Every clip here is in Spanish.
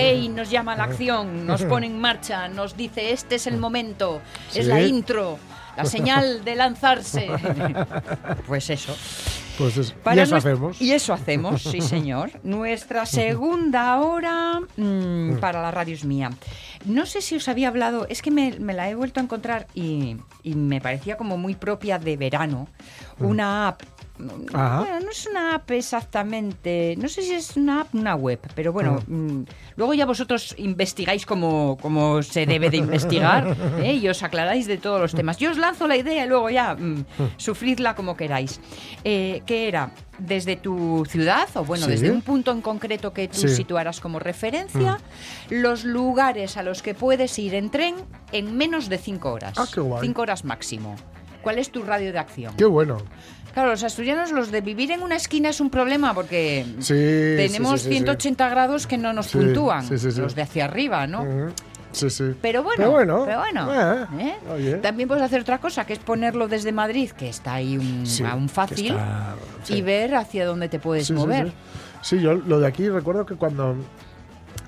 Hey, nos llama a la acción, nos pone en marcha, nos dice este es el momento, es la intro, la señal de lanzarse. Pues eso. Pues es- y eso hacemos. Y eso hacemos, sí señor. Nuestra segunda hora mm, para la radio es mía. No sé si os había hablado, es que me, me la he vuelto a encontrar y, y me parecía como muy propia de verano. Una app. Ajá. Bueno, no es una app exactamente, no sé si es una app, una web, pero bueno, mm, luego ya vosotros investigáis como, como se debe de investigar ¿eh? y os aclaráis de todos los temas. Yo os lanzo la idea y luego ya mm, sufridla como queráis. Eh, ¿Qué era? Desde tu ciudad, o bueno, Sí. desde un punto en concreto que tú Sí. situaras como referencia, los lugares a los que puedes ir en tren en menos de cinco horas. Ah, qué guay. Cinco horas máximo. ¿Cuál es tu radio de acción? Qué bueno. Claro, los asturianos, los de vivir en una esquina es un problema porque Sí, tenemos sí, sí, sí, sí. 180 grados que no nos puntúan, los de hacia arriba, ¿no? Sí, sí. Pero bueno, Pero bueno, pero bueno, eh, ¿eh? también puedes hacer otra cosa, que es ponerlo desde Madrid, que está ahí un, aún fácil, está- y ver hacia dónde te puedes mover. Sí, Sí, yo lo de aquí recuerdo que cuando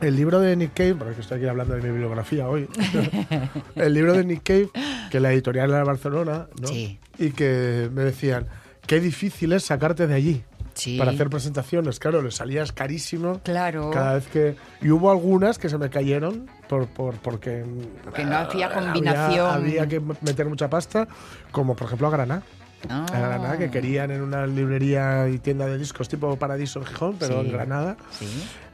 el libro de Nick Cave, porque estoy aquí hablando de mi bibliografía hoy, el libro de Nick Cave, que la editorial era de Barcelona, ¿no? Sí. y que me decían, qué difícil es sacarte de allí. Sí. Para hacer presentaciones, claro, le salías carísimo. Claro. Cada vez que. Y hubo algunas que se me cayeron por, por, porque. Que no había había- combinación. Había, que meter mucha pasta, como por ejemplo a Granada. Ah. A Granada, que querían en una librería y tienda de discos tipo Paradiso en Gijón, pero Sí. en Granada. Sí.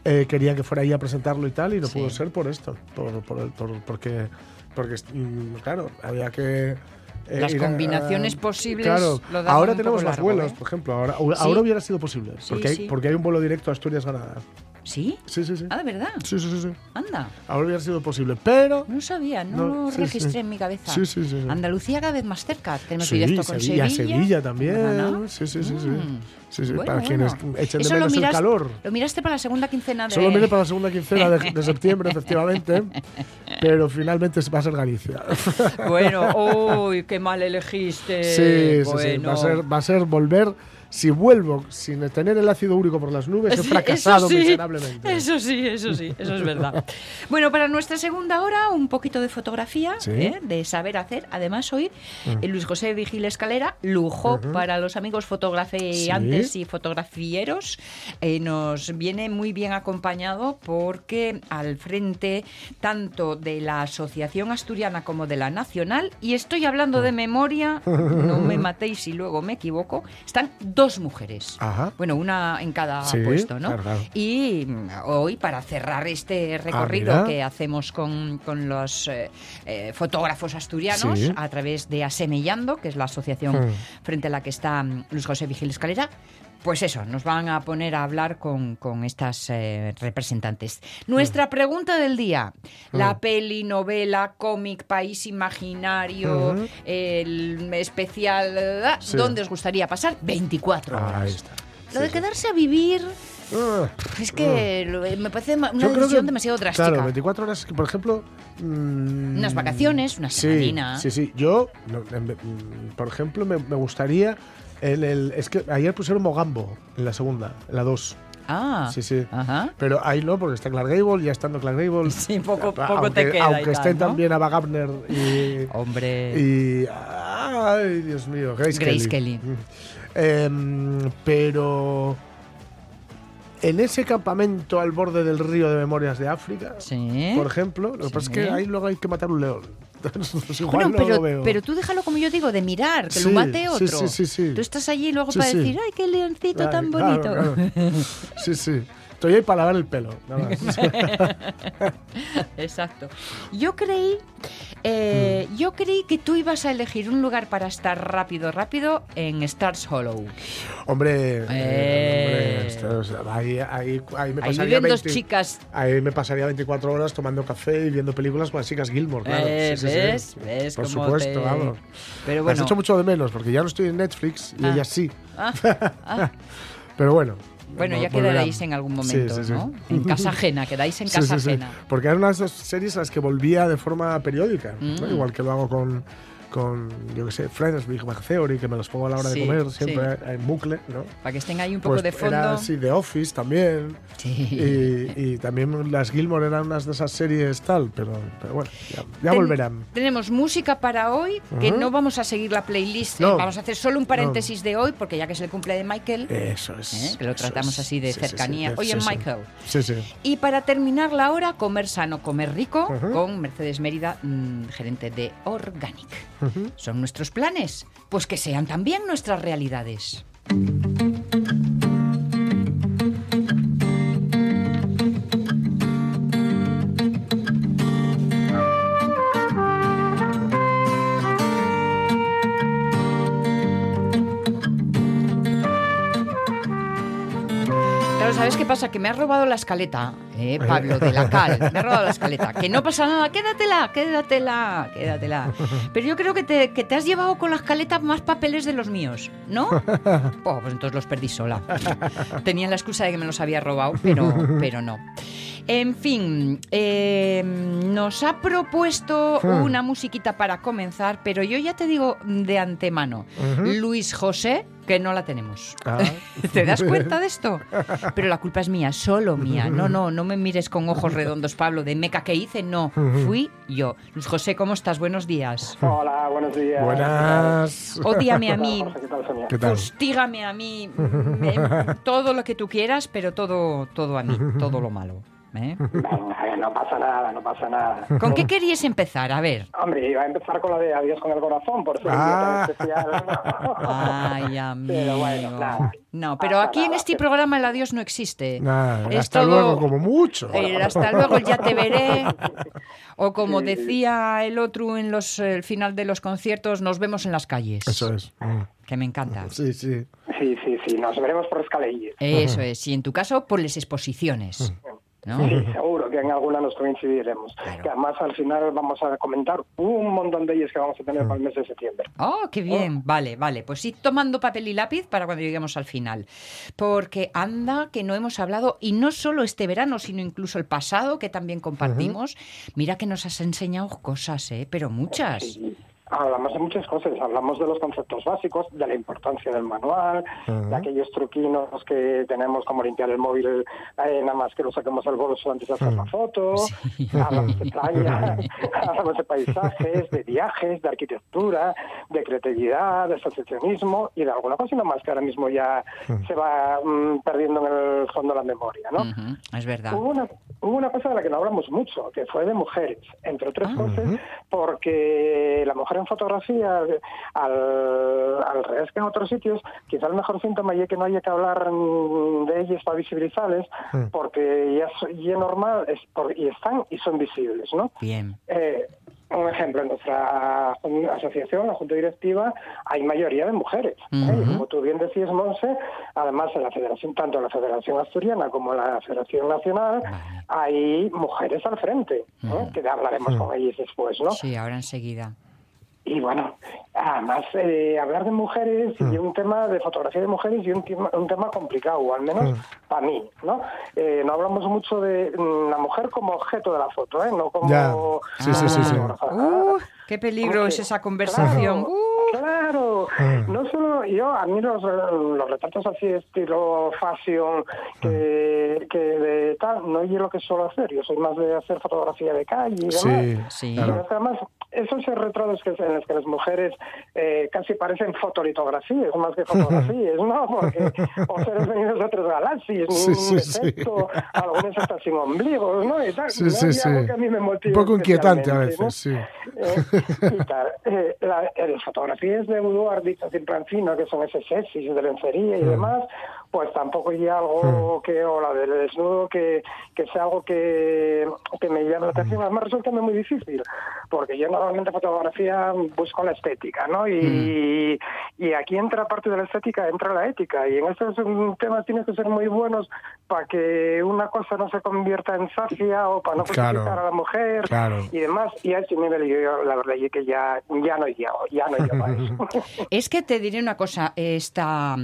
eh, querían que fuera ahí a presentarlo y tal, y no Sí. pudo ser por esto. Por, por- por- porque, porque, mm, claro, había que. Eh, Las a- combinaciones posibles Claro, lo ahora tenemos más largo, vuelos, ¿eh? por ejemplo. Ahora, ahora hubiera sido posible. Porque, hay, porque hay un vuelo directo a Asturias-Granada. ¿Sí? Sí, sí, sí. Ah, de verdad. Sí, sí, sí, sí. Anda. Ahora hubiera sido posible, pero. No sabía, no, No, lo sí, registré sí. en mi cabeza. Sí, sí, sí. Andalucía cada vez más cerca. Tenemos directo con Sevilla, Sevilla. Sevilla también. Sí, sí, sí, sí. Mm. Sí, sí, Bueno, para bueno. quienes echen de menos el miras- calor. Lo miraste para la segunda quincena de... Solo mire para la segunda quincena de, de septiembre, efectivamente, pero finalmente va a ser Galicia. Bueno, uy, qué mal elegiste. Sí, sí, sí. Va a ser, va a ser volver. Si vuelvo sin tener el ácido úrico por las nubes, he fracasado eso sí, miserablemente. Eso sí, eso sí, eso es verdad. bueno, para nuestra segunda hora, un poquito de fotografía, Sí. ¿eh? de saber hacer. Además, hoy eh, Luis José Vigil Escalera, lujo para los amigos fotografiantes y fotografieros, eh, nos viene muy bien acompañado porque al frente tanto de la Asociación Asturiana como de la Nacional, y estoy hablando de memoria, no me matéis si luego me equivoco, están dos mujeres. Ajá. Bueno, una en cada Sí, puesto, ¿no? claro, claro. Y mm, hoy, para cerrar este recorrido mira. que hacemos con, con los eh, eh, fotógrafos asturianos Sí. a través de Asemellando, que es la asociación Hmm. frente a la que está mm, Luis José Vigil Escalera, pues eso, nos van a poner a hablar con, con estas eh, representantes. Nuestra Hmm. pregunta del día, la peli, novela, cómic, país imaginario, Hmm. el especial, eh, Sí. ¿dónde os gustaría pasar? 24 horas. Ahí está. Lo de quedarse a vivir Ah, es que lo- me parece una decisión que, demasiado drástica. Claro, 24 horas, que, por ejemplo. mm, Unas vacaciones, una sí, semanina. Sí, sí. Yo, mm, por ejemplo, me, me gustaría. El, es que ayer pusieron Mogambo en la segunda, en la 2. Ah, Sí, sí. Ajá. Pero ahí no, porque está Clark Gable, ya estando Clark Gable. Sí, poco- poco aunque, te queda Aunque ¿no? también Ava Gardner y. Hombre. Y. Ay, Dios mío, Grace, Grace Kelly. Kelly. Mm. Em, pero. En ese campamento al borde del río de Memorias de África, Sí. por ejemplo, lo que pasa es que ahí luego hay que matar un león. Entonces, Bueno, no pero, lo veo. pero tú déjalo como yo digo, de mirar, que Sí, lo mate otro. sí, sí, sí. Tú estás allí luego para decir, ay, qué leoncito tan claro, bonito. claro. Sí, sí. Estoy ahí para lavar el pelo, nada más. Exacto. Yo creí, Eh, Yo creí que tú ibas a elegir un lugar para estar rápido, rápido en Stars Hollow. Hombre, eh, Eh. hombre, esto ahí, ahí, ahí me Ahí pasaría viven dos 20 chicas. Ahí me pasaría 24 horas tomando café y viendo películas con las chicas Gilmore, claro. Eh, Sí, sí, sí. ¿Ves? ¿Ves Por supuesto, te- vamos. Pero Me bueno. has hecho mucho de menos porque ya no estoy en Netflix y Ah. ella sí. Ah, ah. Pero bueno. Bueno, ya quedaréis en algún momento, sí, sí. ¿no? En casa ajena, quedáis en casa ajena. Porque eran unas dos series a las que volvía de forma periódica. ¿no? Mm. Igual que lo hago con, con yo qué sé, Friends, Big Bang Theory, que me los pongo a la hora Sí, de comer siempre en bucle, ¿no? Para que estén ahí un poco Pues de fondo. Era, sí, The Office también. Sí. Y, y también las Gilmore eran unas de esas series tal, pero, pero bueno, ya, ya Ten- volverán. Tenemos música para hoy, que no vamos a seguir la playlist, eh, vamos a hacer solo un paréntesis de hoy, porque ya que es el cumple de Michael, Eso es. ¿eh? que lo tratamos es. así de Sí, cercanía. Oye. Michael. Sí, sí. Y para terminar la hora, comer sano, comer rico, con Mercedes Mérida, mm, gerente de Organic. ¿Son nuestros planes? Pues que sean también nuestras realidades. Pasa? Que me has robado la escaleta, eh, Pablo, de la cal. Me has robado la escaleta. Que no pasa nada, quédatela, quédatela, quédatela. Pero yo creo que te, que te has llevado con la escaleta más papeles de los míos, ¿no? Oh, pues entonces los perdí sola. Tenía la excusa de que me los había robado, pero, pero no. En fin, eh, nos ha propuesto Hmm. una musiquita para comenzar, pero yo ya te digo de antemano. Luis José, que no la tenemos. Ah. ¿Te das cuenta de esto? Pero la culpa es mía, solo mía. No, no, no me mires con ojos redondos, Pablo, de meca que hice, no. Fui yo. Luis José, ¿cómo estás? Buenos días. Hola, buenos días. Buenas. Ódiame a ¿Qué tal, mí, Jorge? ¿Qué tal, Sonia? ¿Qué tal? fustígame a mí, todo lo que tú quieras, pero todo, todo a mí, todo lo malo. ¿Eh? Venga, no pasa nada, no pasa nada. ¿Con qué querías empezar? A ver. Hombre, iba a empezar con la de adiós con el corazón, por ser un día Ah. tan especial. Ay, amigo. Pero bueno, nada. No, pero aquí en este pero- programa el adiós no existe. Nada, Es hasta todo- luego, como mucho. El hasta luego ya te veré. O como Sí. decía el otro en los el final de los conciertos, nos vemos en las calles. Eso es. Mm. Que me encanta. Sí, sí. Sí, sí, sí, nos veremos por escalillas. Eso es. Y en tu caso, por las exposiciones. ¿No? Sí, seguro que en alguna nos coincidiremos. Claro. Que además al final vamos a comentar un montón de ellas que vamos a tener para el mes de septiembre. Oh, qué bien. Vale, vale. Pues sí, tomando papel y lápiz para cuando lleguemos al final. Porque anda que no hemos hablado, y no solo este verano, sino incluso el pasado, que también compartimos. Mira que nos has enseñado cosas, ¿eh? Pero muchas. Sí. Hablamos de muchas cosas, hablamos de los conceptos básicos, de la importancia del manual, de aquellos truquinos que tenemos como limpiar el móvil eh, nada más que lo saquemos al bolso antes de hacer la foto, hablamos de playa, hablamos de paisajes, de viajes, de arquitectura, de creatividad, de asociacionismo y de alguna cosita más que ahora mismo ya se va mm, perdiendo en el fondo de la memoria, ¿no? Es verdad. Hubo una, hubo una cosa de la que no hablamos mucho, que fue de mujeres, entre otras cosas, porque la mujer en fotografía, al, al revés que en otros sitios, quizá el mejor síntoma es que no haya que hablar de ellas para visibilizarles, porque ya, es- ya normal es por- y están y son visibles, ¿no? Bien. Eh, un ejemplo, en nuestra asociación, la Junta Directiva, hay mayoría de mujeres. ¿eh? Y como tú bien decías, Monse, además en la Federación, tanto en la Federación Asturiana como en la Federación Nacional, hay mujeres al frente, ¿eh? que hablaremos con ellas después, ¿no? Sí, ahora enseguida. Y bueno, además eh, hablar de mujeres y un tema de fotografía de mujeres y un tema, un tema complicado, o al menos para mí, ¿no? Eh, no hablamos mucho de mm, la mujer como objeto de la foto, ¿eh? No como... Ya. Sí, sí, sí. Uh, qué peligro Porque, es esa conversación. Claro, Uh. Yo, a mí los, los retratos así estilo fashion, que, que de tal, no es lo que suelo hacer. Yo soy más de hacer fotografía de calle y demás. Sí, Sí. Y claro. además, esos retratos que, en los que las mujeres eh, casi parecen fotolitografías más que fotografías, ¿no? Porque o seres venidos de otras galaxias, Sí, un sí. defecto, algunos hasta sin ombligos, ¿no? Y tal. Sí, ¿no? sí, Y sí. algo que a mí me motiva Un poco inquietante a veces, ¿no? sí. Eh, y tal. Eh, la- eh, las fotografías de Boudoir dichas en plan fino, que son ese sexy de lencería y demás, pues tampoco hay algo que, o la del desnudo, que, que sea algo que, que me llame la atención. Además resulta muy difícil, porque yo no, normalmente fotografía busco la estética, ¿no? Y, y aquí entra parte de la estética, entra la ética. Y en estos temas tienes que ser muy buenos para que una cosa no se convierta en sacia o para no Claro. a la mujer Claro. y demás. Y a ese nivel yo, yo, la verdad es que ya, ya no llego, ya no llego a eso. Es que te diré una cosa, esta,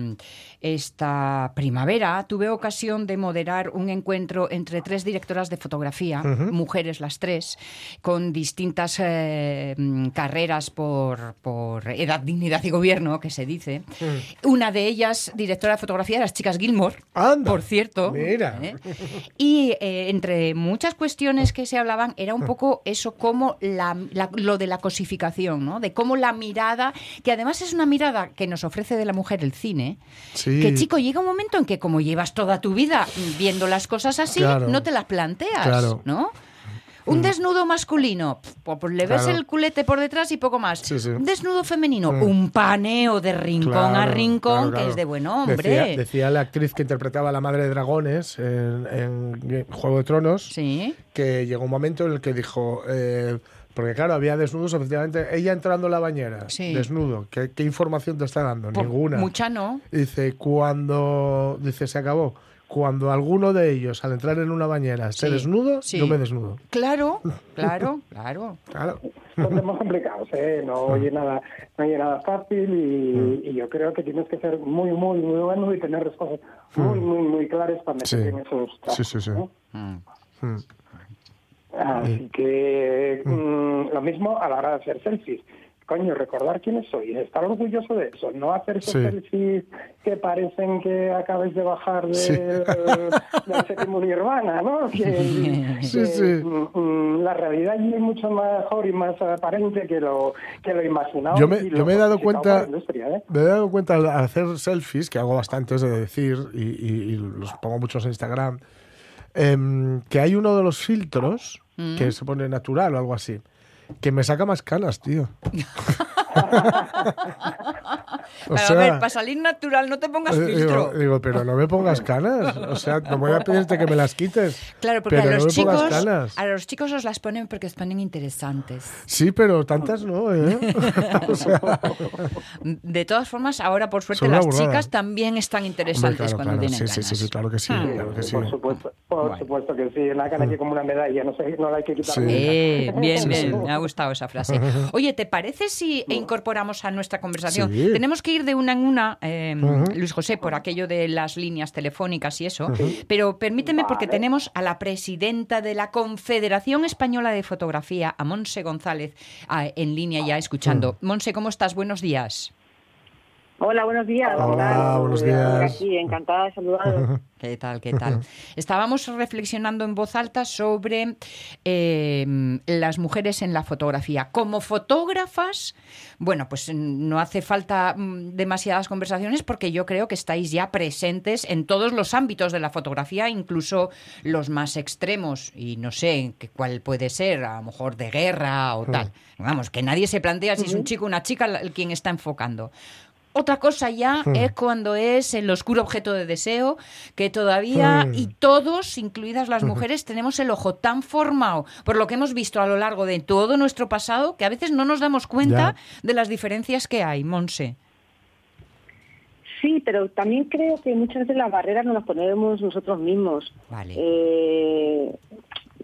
esta primavera tuve ocasión de moderar un encuentro entre tres directoras de fotografía, mujeres las tres, con distintas eh, mm, carreras por, por edad, dignidad y gobierno, que se dice. Una de ellas, directora de fotografía, las chicas Gilmore, Anda. por cierto. Mira. ¿eh? Y eh, entre muchas cuestiones que se hablaban era un poco eso, como la, la- lo de la cosificación, ¿no? De cómo la mirada, que además es una mirada que nos ofrece de la mujer el cine, Sí. Que chico, llega un momento en que como llevas toda tu vida viendo las cosas así, Claro. no te las planteas, Claro. Mm. ¿no? Un desnudo masculino, pf, pues le ves Claro. el culete por detrás y poco más. Sí, sí. Un desnudo femenino, Mm. un paneo de rincón a rincón, claro, que es de buen hombre. Decía, decía la actriz que interpretaba a la madre de dragones en, en Juego de Tronos Sí. que llegó un momento en el que dijo. eh, porque claro, había desnudos, efectivamente. Ella entrando en la bañera, Sí. desnudo. ¿Qué, qué información te está dando? Po- Ninguna. Mucha no. Dice, cuando. Dice, se acabó. Cuando alguno de ellos, al entrar en una bañera, Sí, desnudo, sí. yo me desnudo. Claro, claro, claro. Claro. Son temas complicados, ¿eh? No oye nada, no oye nada fácil y, y yo creo que tienes que ser muy, muy, muy bueno y tener respuestas muy, muy, muy claras para Sí. meterte en esos Sí, sí, sí. ¿no? Mm. Mm. Así que mm, lo mismo a la hora de hacer selfies. Coño, recordar quiénes soy, estar orgulloso de eso, no hacer Sí. selfies que parecen que acabáis de bajar del, Sí. del séptimo nirvana, ¿no? Que, Sí, que, mm, mm, la realidad es mucho mejor y más aparente que lo, que lo imaginado. Yo me, y yo me he dado cuenta, ¿eh? me he dado cuenta al hacer selfies, que hago bastantes de decir y, y- y los pongo muchos en Instagram, em, que hay uno de los filtros Mm. que se pone natural o algo así, que me saca más canas, tío. O Pero a ver, para salir natural no te pongas eh, filtro. Digo, digo, pero no me pongas canas. O sea, no voy a pedirte que me las quites. Claro, porque pero a los no chicos, canas. a los chicos os las ponen porque os ponen interesantes. Sí, pero tantas no, ¿eh? o sea, De todas formas, ahora por suerte las burrada. chicas también están hombre, interesantes claro, cuando claro. tienen Sí, sí, ganas. sí, sí, claro que sí, Hmm. claro que sí. Por supuesto, por supuesto que sí, una cara que como una medalla, no, sé, no la hay que quitar. Sí. Eh, bien, Sí, bien, sí. me ha gustado esa frase. Oye, ¿te parece si incorporamos a nuestra conversación? Sí. Tenemos que ir de una en una, eh, Luis José, por aquello de las líneas telefónicas y eso, pero permíteme porque tenemos a la presidenta de la Confederación Española de Fotografía, a Monse González, ah, en línea ya escuchando. Monse, ¿cómo estás? Buenos días. Hola, buenos días. Hola, ¿qué tal? buenos días. Aquí, encantada de saludaros. ¿Qué tal? ¿Qué tal? Estábamos reflexionando en voz alta sobre eh, las mujeres en la fotografía. Como fotógrafas, bueno, pues no hace falta mm, demasiadas conversaciones porque yo creo que estáis ya presentes en todos los ámbitos de la fotografía, incluso los más extremos. Y no sé qué- cuál puede ser, a lo mejor de guerra o tal. Vamos, que nadie se plantea si es un chico o una chica el quien está enfocando. Otra cosa ya es cuando es el oscuro objeto de deseo, que todavía, Mm. y todos, incluidas las mujeres, tenemos el ojo tan formado por lo que hemos visto a lo largo de todo nuestro pasado, que a veces no nos damos cuenta Ya. de las diferencias que hay, Monse. Sí, pero también creo que muchas veces las barreras nos las ponemos nosotros mismos. Vale. Eh,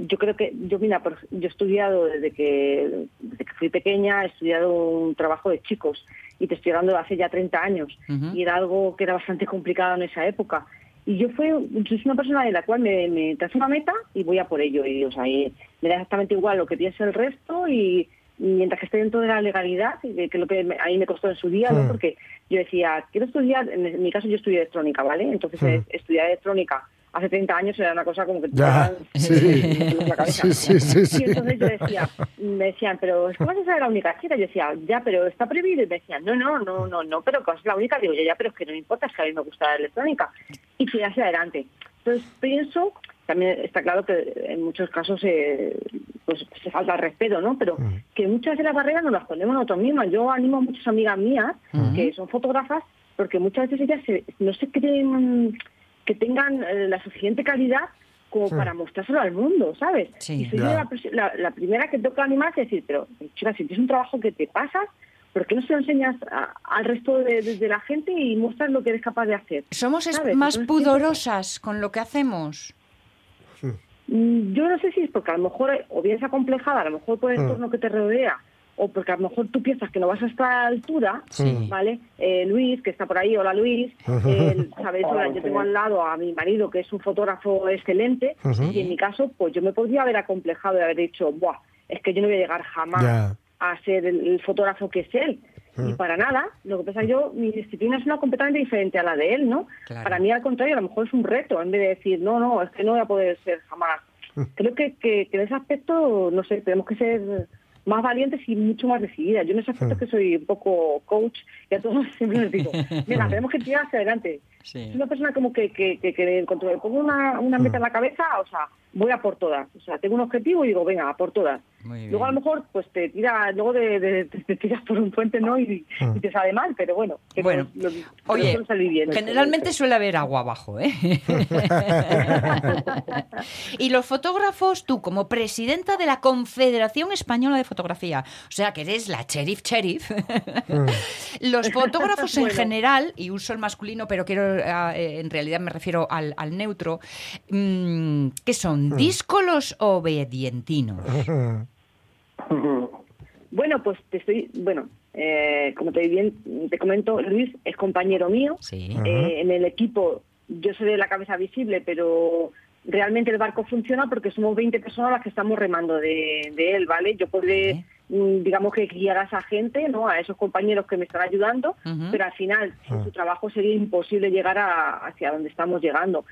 yo creo que, yo mira, por- yo he estudiado desde que, desde que fui pequeña, he estudiado un trabajo de chicos y te estoy hablando de hace ya 30 años y era algo que era bastante complicado en esa época. Y yo fui, yo soy una persona de la cual me, me trazo una meta y voy a por ello. Y o sea, y me da exactamente igual lo que piense el resto y, y mientras que esté dentro de la legalidad, y que, que lo que me- a mí me costó en su día, ¿no? Porque yo decía, quiero estudiar, en mi caso yo estudié electrónica, ¿vale? Entonces estudiar electrónica hace 30 años era una cosa como que Ya, sí. la cabeza. Sí, sí. Y entonces yo decía, me decían, pero es que vas a ser la única chica. Yo decía, ya, pero está prohibido. Y me decían, no, no, no, no, no, pero que ser la única. Digo, ya, ya, pero es que no me importa, es que a mí me gusta la electrónica. Y fui hacia adelante. Entonces pienso, también está claro que en muchos casos eh, pues se falta el respeto, ¿no? Pero Mm. que muchas de las barreras nos las ponemos nosotros mismas. Yo animo a muchas amigas mías que son fotógrafas porque muchas veces ellas se- no se creen que tengan eh, la suficiente calidad como para mostrárselo al mundo, ¿sabes? Sí. Y soy la, la- la primera que toca animar y decir, pero chica, si tienes un trabajo que te pasas, ¿por qué no se lo enseñas a- al resto de, de- de la gente y muestras lo que eres capaz de hacer? Somos más Entonces, pudorosas con lo que hacemos. Mm, Yo no sé si es porque a lo mejor, eh, o bien es acomplejada, a lo mejor por el Mm. entorno que te rodea, o porque a lo mejor tú piensas que no vas a estar a la altura, Sí. ¿vale? Eh, Luis, que está por ahí, hola Luis, él, ¿sabes? Hola, yo tengo al lado a mi marido, que es un fotógrafo excelente, y en mi caso, pues yo me podría haber acomplejado y haber dicho, Buah, es que yo no voy a llegar jamás a ser el, el fotógrafo que es él. Y para nada, lo que pasa es que yo, mi disciplina es una completamente diferente a la de él, ¿no? Claro. Para mí, al contrario, a lo mejor es un reto, en vez de decir, no, no, es que no voy a poder ser jamás. Creo que, que, que en ese aspecto, no sé, tenemos que ser más valientes y mucho más decididas. Yo en ese aspecto que soy un poco coach y a todos siempre les digo, mira, tenemos que tirar hacia adelante. Sí. Es una persona como que, que, que, que me pongo una, una meta en la cabeza, o sea, voy a por todas. O sea, tengo un objetivo y digo, venga, a por todas. Luego a lo mejor pues te tira, luego de, de- te, te tiras por un puente, ¿no? Y, y te sale mal, pero bueno. que Bueno, lo- lo- Oye, bien. generalmente suele haber agua abajo, ¿eh? y los fotógrafos, tú como presidenta de la Confederación Española de Fotografía, o sea que eres la sheriff sheriff, los fotógrafos en general, y uso el masculino, pero quiero, eh, en realidad me refiero al, al neutro, mm, ¿qué son? ¿Díscolos o obedientinos? Bueno, pues te estoy, bueno, eh, como te, bien, te comento, Luis es compañero mío. Sí. Eh, en el equipo yo soy de la cabeza visible, pero realmente el barco funciona porque somos 20 personas las que estamos remando de, de él, ¿vale? Yo podré, mm, digamos que guiar a esa gente, ¿no? A esos compañeros que me están ayudando, pero al final, sin su trabajo sería imposible llegar a- hacia donde estamos llegando.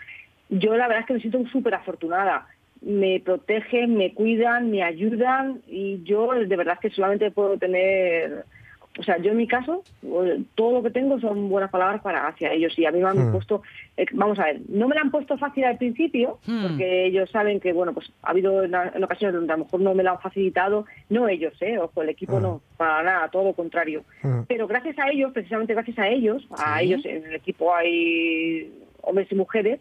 Yo la verdad es que me siento súper afortunada. Me protegen, me cuidan, me ayudan y yo de verdad que solamente puedo tener o sea, yo en mi caso, todo lo que tengo son buenas palabras para hacia ellos y a mí me han Hmm. puesto, eh, vamos a ver, no me la han puesto fácil al principio, Hmm. porque ellos saben que, bueno, pues ha habido en, en ocasiones donde a lo mejor no me la han facilitado, no ellos, ¿eh? Ojo, el equipo Hmm. no, para nada, todo lo contrario. Hmm. Pero gracias a ellos, precisamente gracias a ellos, a Sí. ellos en el equipo hay hombres y mujeres,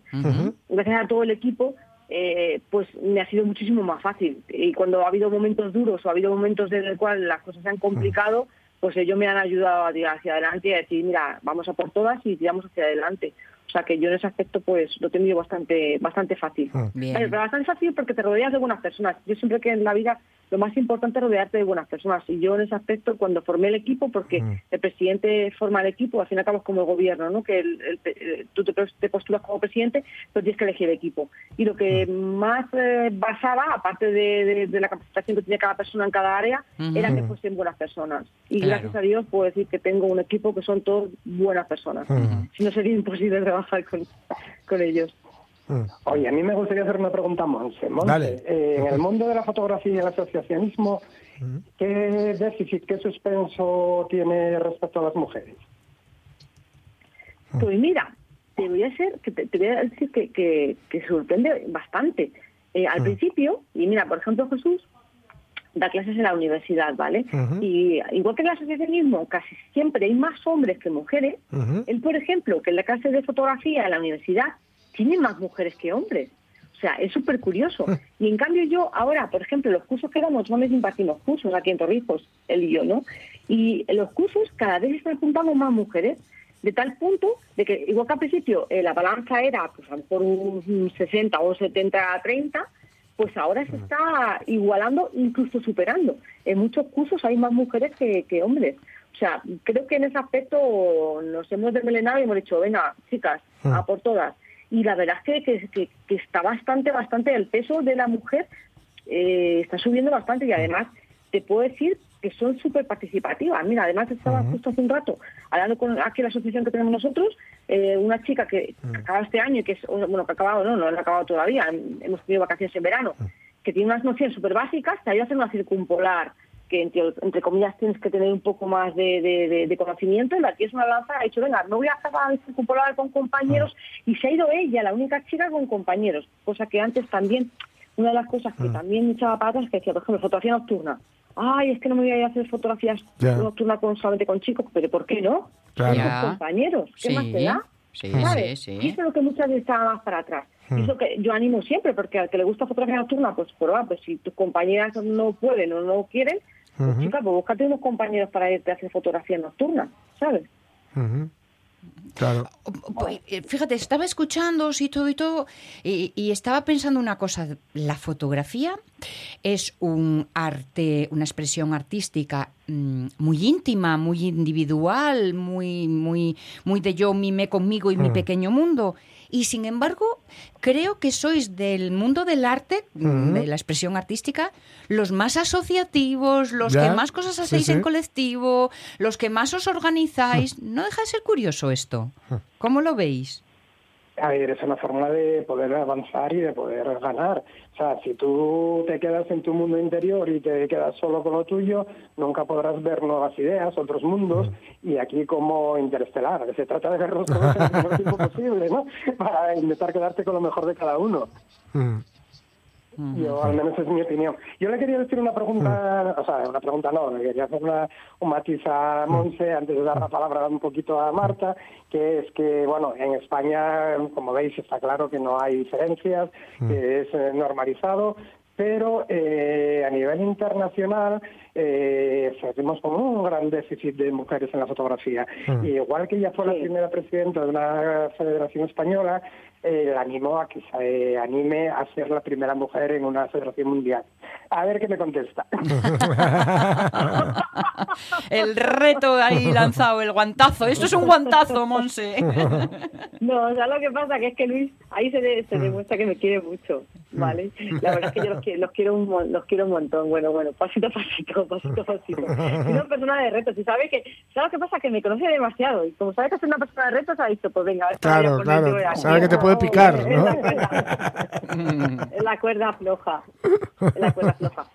gracias a todo el equipo, eh, pues me ha sido muchísimo más fácil. Y cuando ha habido momentos duros o ha habido momentos en el cual las cosas se han complicado, pues ellos me han ayudado a tirar hacia adelante y a decir, mira, vamos a por todas y tiramos hacia adelante. O sea que yo en ese aspecto pues lo he tenido bastante, bastante fácil. Bien. Vale, pero bastante fácil porque te rodeas de buenas personas. Yo siempre que en la vida lo más importante es rodearte de buenas personas. Y yo en ese aspecto, cuando formé el equipo, porque el presidente forma el equipo, al fin y al cabo es como el gobierno, ¿no? Que el- el- eh, tú te, te postulas como presidente, pero tienes que elegir el equipo. Y lo que más eh, basaba, aparte de, de- de la capacitación que tenía cada persona en cada área, era que fuesen buenas personas. Y Claro. gracias a Dios puedo decir que tengo un equipo que son todos buenas personas. Si no sería imposible trabajar con, con ellos. Oye, a mí me gustaría hacer una pregunta a Monse. Monse, Dale. eh, en el mundo de la fotografía y el asociacionismo, ¿qué déficit, qué suspenso tiene respecto a las mujeres? Pues mira, te voy a hacer, que te, te voy a decir que, que, que sorprende bastante. Eh, al principio, y mira, por ejemplo, Jesús da clases en la universidad, ¿vale? Y igual que en el asociacionismo, casi siempre hay más hombres que mujeres. Ujú. Él, por ejemplo, que en la clase de fotografía en la universidad tiene más mujeres que hombres. O sea, es súper curioso. Y en cambio yo ahora, por ejemplo, los cursos que damos, no me impartimos cursos aquí en Torrijos, él y yo, ¿no? Y en los cursos cada vez están apuntando más mujeres, de tal punto de que, igual que al principio eh, la balanza era pues a lo mejor un 60 o un 70 a 30, pues ahora se está igualando, incluso superando. En muchos cursos hay más mujeres que, que hombres. O sea, creo que en ese aspecto nos hemos desmelenado y hemos dicho, venga, chicas, a por todas. Y la verdad es que, que, que- está bastante, bastante, el peso de la mujer eh, está subiendo bastante y además te puedo decir que son súper participativas. Mira, además estaba justo hace un rato hablando con aquí la asociación que tenemos nosotros, eh, una chica que acaba este año y que es, bueno, que ha acabado, no, no ha acabado todavía, hemos tenido vacaciones en verano, que tiene unas nociones súper básicas, te ayuda a hacer una circumpolar que entre, entre comillas tienes que tener un poco más de, de- de- de conocimiento, y la tía es una lanza, ha dicho, venga, me voy a la circumpolar con compañeros, y se ha ido ella, la única chica con compañeros, cosa que antes también, una de las cosas que también me echaba patas es que decía, por ejemplo, fotografía nocturna, ay, es que no me voy a ir a hacer fotografías nocturnas con, solamente con chicos, pero ¿por qué no? Claro. Con Ya. compañeros, ¿qué Sí, más te da? sí, ¿Sabes? sí, sí. Y Eso es lo que muchas veces estaba más para atrás. Y eso que yo animo siempre, porque al que le gusta fotografía nocturna, pues prueba, pues si tus compañeras no pueden o no quieren, pues chica, pues búscate unos compañeros para irte a hacer fotografía nocturna, ¿sabes? Ujú. Claro. Pues, eh, Fíjate, estaba escuchando y todo y todo, y, y estaba pensando una cosa. La fotografía es un arte, una expresión artística mm, muy íntima, muy individual, muy, muy, muy de yo mime conmigo y mi Mm. pequeño mundo. Y sin embargo, creo que sois del mundo del arte, de la expresión artística, los más asociativos, los Ya, que más cosas sí, hacéis sí. en colectivo, los que más os organizáis. ¿No deja de ser curioso esto? ¿Cómo lo veis? A ver, es una forma de poder avanzar y de poder ganar. O sea, si tú te quedas en tu mundo interior y te quedas solo con lo tuyo, nunca podrás ver nuevas ideas, otros mundos, y aquí como interestelar, que se trata de verlos todos en el tiempo posible, ¿no? Para intentar quedarte con lo mejor de cada uno. Mm. Yo, al menos es mi opinión. Yo le quería decir una pregunta, o sea, una pregunta no, le quería hacer una, un matiz a Monse antes de dar la palabra un poquito a Marta, que es que, bueno, en España, como veis, está claro que no hay diferencias, que es eh, normalizado, pero eh, a nivel internacional eh, seguimos con un gran déficit de mujeres en la fotografía. Y igual que ella fue la primera presidenta de una federación española, eh, animó a que se eh, anime a ser la primera mujer en una federación mundial. A ver qué me contesta. El reto ahí lanzado, el guantazo. Esto es un guantazo, Monse. No, o sea, lo que pasa que es que Luis ahí se, de- se demuestra que me quiere mucho, ¿vale? La verdad es que yo los, los quiero un los quiero un montón. Bueno, bueno, pasito a pasito, pasito a pasito. Y una persona de retos y sabe que, ¿sabes lo que pasa? Que me conoce demasiado y como sabe que soy una persona de retos, ha dicho, pues venga, a ver, Claro, claro, sabe que te puede picar, ¿no? la cuerda, es la cuerda floja, es la cuerda floja.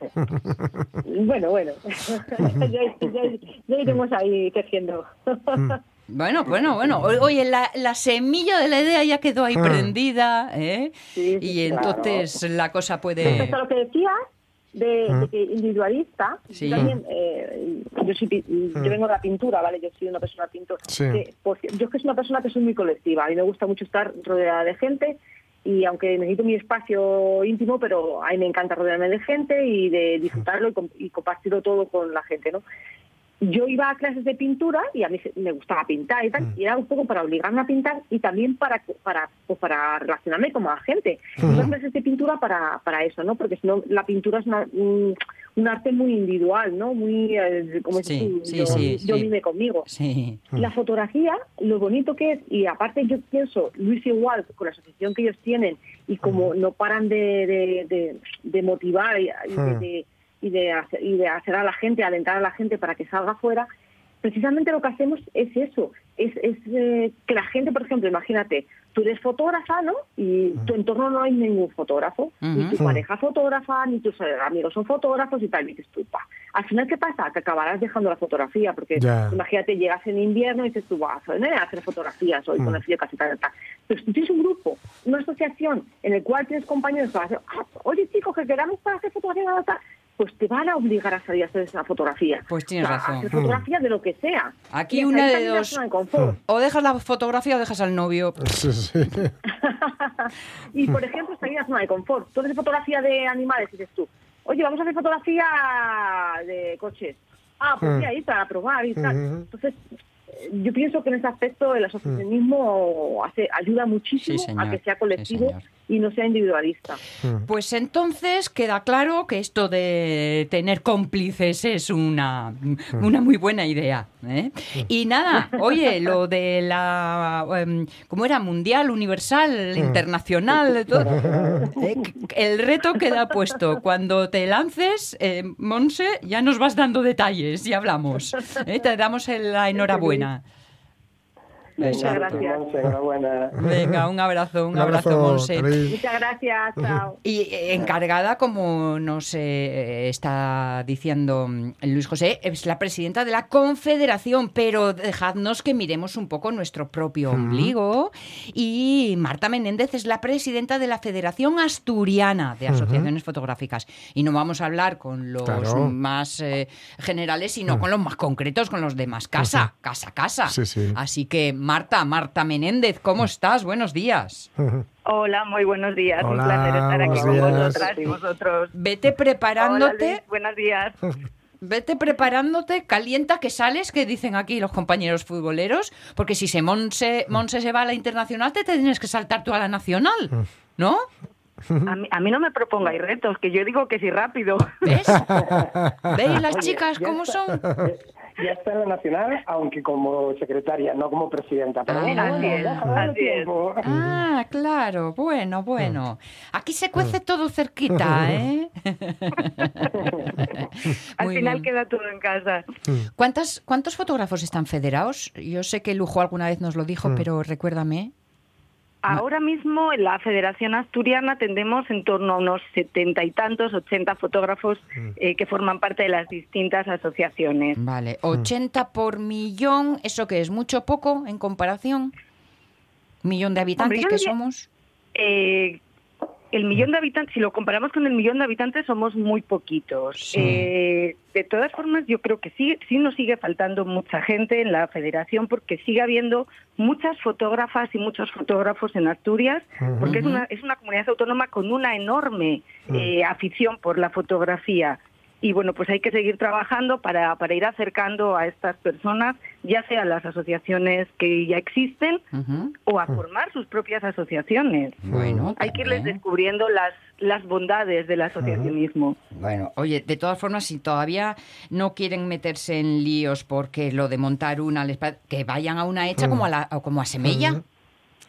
Bueno, bueno, ya, ya, ya iremos ahí creciendo. Bueno, bueno, bueno. O- Oye, la, la semilla de la idea ya quedó ahí Ah. prendida, ¿eh? Sí, sí, y claro. entonces la cosa puede... Respecto a lo que decías de, de que individualista, Sí. también, eh, yo, soy pi- yo vengo de la pintura, ¿vale? Yo soy una persona pintora. Sí. Que, yo es que soy una persona que soy muy colectiva. A mí me gusta mucho estar rodeada de gente y aunque necesito mi espacio íntimo, pero a mí me encanta rodearme de gente y de disfrutarlo y, com- y compartirlo todo con la gente, ¿no? Yo iba a clases de pintura y a mí se- me gustaba pintar y tal, y era un poco para obligarme a pintar y también para para pues para relacionarme con la gente. Iba a clases de pintura para, para eso, ¿no? Porque si no, la pintura es una- un, un arte muy individual, ¿no? Muy, eh, como Sí, tú, sí, yo, sí, yo vive conmigo. Sí. La fotografía, lo bonito que es, y aparte yo pienso, Luis igual, con la asociación que ellos tienen, y como no paran de, de, de- de motivar y, Mm. de- y, de hacer, y de hacer a la gente, alentar a la gente para que salga afuera, precisamente lo que hacemos es eso, es, es eh, que la gente, por ejemplo, imagínate, tú eres fotógrafa, ¿no? Y tu entorno no hay ningún fotógrafo, ni tu pareja fotógrafa, ni tus eh, amigos son fotógrafos y tal, y dices tú, pa. Al final, ¿qué pasa? Que acabarás dejando la fotografía, porque imagínate, llegas en invierno y dices tú, vas a hacer fotografías hoy con el frío casi tal, tal. Pero si tú tienes un grupo, una asociación en el cual tienes compañeros para hacer, ah, oye chicos, que queramos para hacer fotografía, tal, tal", pues te van a obligar a salir a hacer esa fotografía. Pues tienes O sea, razón. Hacer fotografía de lo que sea. Aquí Y una de dos. zona de confort. O dejas la fotografía o dejas al novio. Sí, sí. y por ejemplo, salir a la zona de confort. Tú haces fotografía de animales y dices tú, oye, vamos a hacer fotografía de coches. Ah, pues Mm. sí, ahí para probar y tal. Ujú. Entonces, yo pienso que en ese aspecto el asociacionismo hace, ayuda muchísimo Sí, a que sea colectivo y no sea individualista. Pues entonces queda claro que esto de tener cómplices es una, una muy buena idea. ¿eh? Y nada, oye, lo de la. em, ¿Cómo era? Mundial, universal, internacional, todo. El reto queda puesto. Cuando te lances, eh, Monse, ya nos vas dando detalles y hablamos. ¿eh? Te damos el- la enhorabuena. that. Muchas gracias. Enhorabuena. Venga, un abrazo, un, Un abrazo, abrazo, Monse. Muchas gracias, chao. Y eh, encargada, como nos eh, está diciendo mm, Luis José, es la presidenta de la Confederación, pero dejadnos que miremos un poco nuestro propio ombligo. Y Marta Menéndez es la presidenta de la Federación Asturiana de Asociaciones Fotográficas. Y no vamos a hablar con los Claro. más eh, generales, sino con los más concretos, con los de más casa, casa, casa. Sí, sí. Así que, Marta, Marta Menéndez, ¿cómo estás? Buenos días. Hola, muy buenos días. Hola, Un placer estar aquí con días. vosotras y vosotros. Vete Hola, preparándote, Luis, buenos días. vete preparándote, calienta que sales, que dicen aquí los compañeros futboleros, porque si se Monse, Monse se va a la internacional, te tienes que saltar tú a la nacional, ¿no? A mí, a mí no me propongáis retos, que yo digo que sí rápido. ¿Ves? ¿Veis las Oye, chicas cómo está- son? Ya está en la nacional, aunque como secretaria, no como presidenta. Pero Ah, bueno, así es, ya dará así es. tiempo. Ah, claro, bueno, bueno. Aquí se cuece todo cerquita, ¿eh? Al Muy final bien. queda todo en casa. ¿Cuántas, ¿Cuántos fotógrafos están federados? Yo sé que Lujo alguna vez nos lo dijo, pero recuérdame. Ahora mismo en la Federación Asturiana tendemos en torno a unos setenta y tantos, ochenta fotógrafos eh, que forman parte de las distintas asociaciones. Vale, 80 por millón, ¿eso qué es? ¿Mucho o poco en comparación? ¿Millón de habitantes que diría- somos? Eh, el millón de habitantes, si lo comparamos con el millón de habitantes, somos muy poquitos. Sí. Eh, de todas formas, yo creo que sí, sí nos sigue faltando mucha gente en la federación porque sigue habiendo muchas fotógrafas y muchos fotógrafos en Asturias, porque es, una, es una comunidad autónoma con una enorme eh, afición por la fotografía. Y bueno, pues hay que seguir trabajando para, para ir acercando a estas personas, ya sea las asociaciones que ya existen o a formar sus propias asociaciones. Bueno, Hay que irles descubriendo las, las bondades del asociacionismo. Bueno, oye, de todas formas, si todavía no quieren meterse en líos porque lo de montar una, les que vayan a una hecha como a, la, o como a Semella.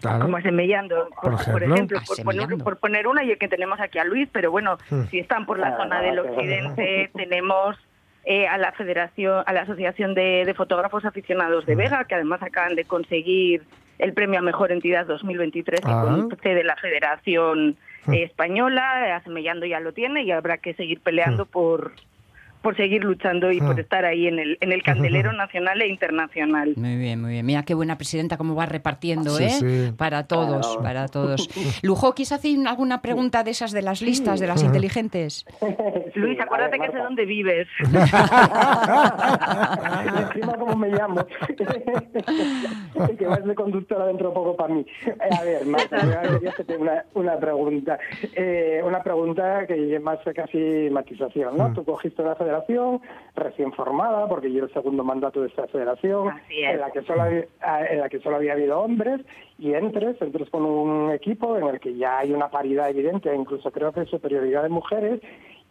Claro. Como asemellando, por, Por por ejemplo. ejemplo, por poner, por poner una y el que tenemos aquí a Luis, pero bueno, Mm. si están por la Ah, zona del occidente, tenemos eh, a la Federación, a la Asociación de, de Fotógrafos Aficionados de Vega, que además acaban de conseguir el premio a Mejor Entidad 2023 y Ah. con de la Federación eh, Española, Asemellando ya lo tiene y habrá que seguir peleando por por seguir luchando y por Mm. estar ahí en el, en el candelero nacional e internacional. Muy bien, muy bien. Mira qué buena presidenta, cómo va repartiendo, Sí, ¿eh? sí. Para todos, Claro. para todos. Lujo, ¿quieres hacer alguna pregunta de esas de las listas, de las Ujú. inteligentes? Luis, Sí, acuérdate ver, que sé dónde vives. encima cómo me llamo. que vas de conductora dentro de poco para mí. Eh, A ver, Marta, yo quería hacerte una, una pregunta. Eh, una pregunta que más casi matización, ¿no? Tú cogiste una federación recién formada, porque yo el segundo mandato de esta federación, Así es. en la que solo había, en la que solo había habido hombres, y entres, entres con un equipo en el que ya hay una paridad evidente, incluso creo que superioridad de mujeres,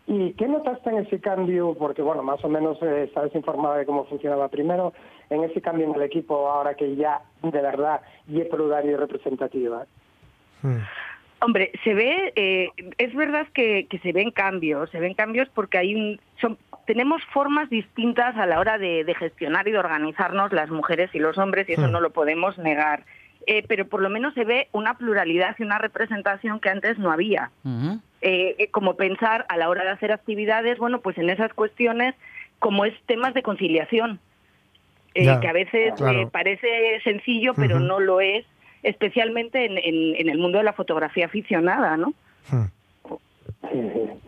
¿Y qué notaste en ese cambio? Porque, bueno, más o menos eh, estabas informada de cómo funcionaba primero, en ese cambio en el equipo, ahora que ya de verdad y es plural y representativa. Mm. Hombre, se ve, eh, es verdad que, que se ven cambios, se ven cambios porque hay un, son, tenemos formas distintas a la hora de, de gestionar y de organizarnos las mujeres y los hombres y eso Hmm. no lo podemos negar. Eh, pero por lo menos se ve una pluralidad y una representación que antes no había. Ujú. eh, eh, como pensar a la hora de hacer actividades, bueno, pues en esas cuestiones, como es temas de conciliación, eh, Ya, que a veces claro. eh, parece sencillo, pero Ujú. no lo es, especialmente en, en- en el mundo de la fotografía aficionada, ¿no?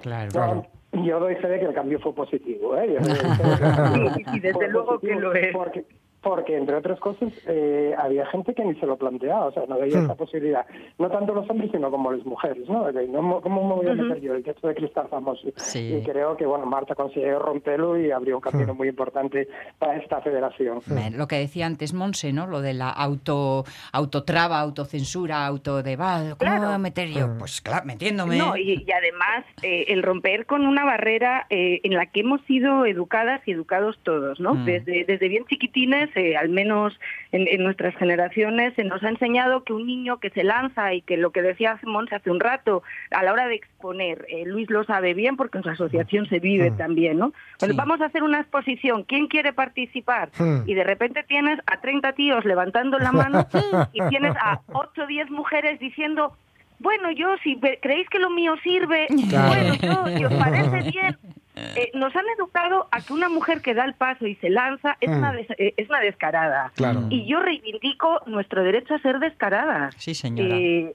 Claro. Claro. Yo doy fe de que el cambio fue positivo. ¿eh? Yo Sí, sí, desde luego que lo es. Porque, porque, entre otras cosas, eh, había gente que ni se lo planteaba, o sea, no veía Hmm. esa posibilidad. No tanto los hombres, sino como las mujeres, ¿no? De, no mo- ¿Cómo me voy a meter yo? El texto de cristal famoso. Sí. Y creo que, bueno, Marta consiguió romperlo y abrió un camino muy importante para esta federación. Me- Lo que decía antes Monse, ¿no? Lo de la auto autotraba, autocensura, auto de va, ¿cómo Claro. me voy a meter yo? Pues claro, metiéndome. No, y, y además eh, el romper con una barrera eh, en la que hemos sido educadas y educados todos, ¿no? Desde, desde bien chiquitines, al menos en, en nuestras generaciones, se nos ha enseñado que un niño que se lanza y que lo que decía Monse hace un rato, a la hora de exponer, eh, Luis lo sabe bien porque en su asociación se vive Mm. también, ¿no? Bueno, Sí. vamos a hacer una exposición, ¿quién quiere participar? Mm. Y de repente tienes a 30 tíos levantando la mano y tienes a 8 o 10 mujeres diciendo, bueno, yo si creéis que lo mío sirve, Claro. bueno, yo, si os parece bien. Eh, nos han educado a que una mujer que da el paso y se lanza es, Mm. una, des- eh, es una descarada. Claro. Y yo reivindico nuestro derecho a ser descaradas. Sí, señora. Eh,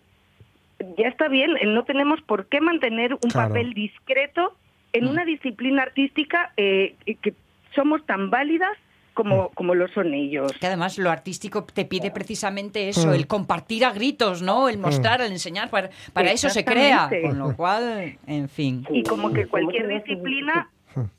ya está bien, eh, no tenemos por qué mantener un Claro. papel discreto en Mm. una disciplina artística eh, que somos tan válidas como, como lo son ellos. Que además lo artístico te pide precisamente eso, el compartir a gritos, ¿no? El mostrar, el enseñar, para, para eso se crea. Con lo cual, en fin. Y como que cualquier disciplina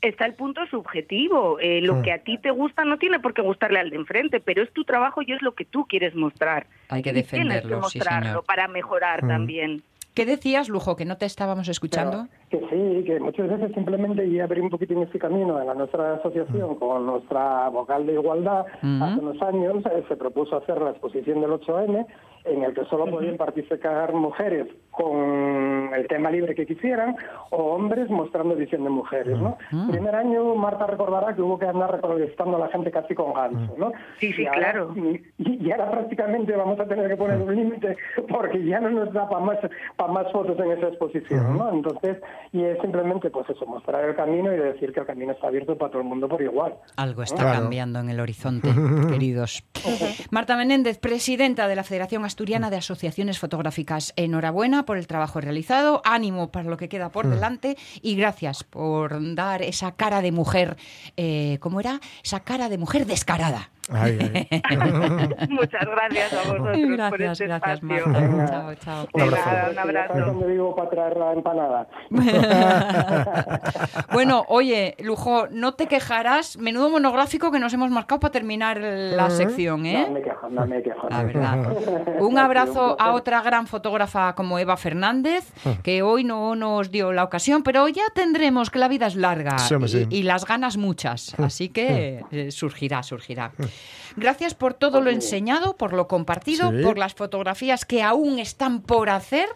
está el punto subjetivo. Eh, lo que a ti te gusta no tiene por qué gustarle al de enfrente, pero es tu trabajo y es lo que tú quieres mostrar. Hay que Y tienes que defenderlo, sí, mostrarlo señor. para mejorar también. ¿Qué decías, Lujo, que no te estábamos escuchando? Que sí, que muchas veces simplemente y abrir un poquito en este camino en la nuestra asociación con nuestra vocal de igualdad Ujú. hace unos años eh, se propuso hacer la exposición del 8M en el que solo podían participar mujeres con el tema libre que quisieran o hombres mostrando visión de mujeres, ¿no? Primer año Marta recordará que hubo que andar recolectando a la gente casi con gancho, ¿no? Sí, sí, Y ahora- claro. y, y ahora prácticamente vamos a tener que poner un límite porque ya no nos da para más para más fotos en esa exposición, ¿no? Entonces, y es simplemente pues eso, mostrar el camino y decir que el camino está abierto para todo el mundo por igual. Algo está Claro. cambiando en el horizonte, queridos. Marta Menéndez, presidenta de la Federación Asturiana de Asociaciones Fotográficas. Enhorabuena por el trabajo realizado, ánimo para lo que queda por delante y gracias por dar esa cara de mujer, eh, ¿cómo era? Esa cara de mujer descarada. Ay, ay. Muchas gracias a vosotros por Gracias, este gracias, espacio. Marta. Chao, chao. Un abrazo. Nada, un abrazo. dónde vivo para traer la empanada. bueno, oye, Lujo, no te quejarás. Menudo monográfico que nos hemos marcado para terminar la sección, ¿eh? No me quejo, no me quejo. La verdad. Un abrazo a otra gran fotógrafa como Eva Fernández, que hoy no nos dio la ocasión, pero ya tendremos que la vida es larga Sí, hombre, sí. y, y las ganas muchas. Así que eh, surgirá, surgirá. Gracias por todo lo enseñado, por lo compartido, Sí. por las fotografías que aún están por hacer,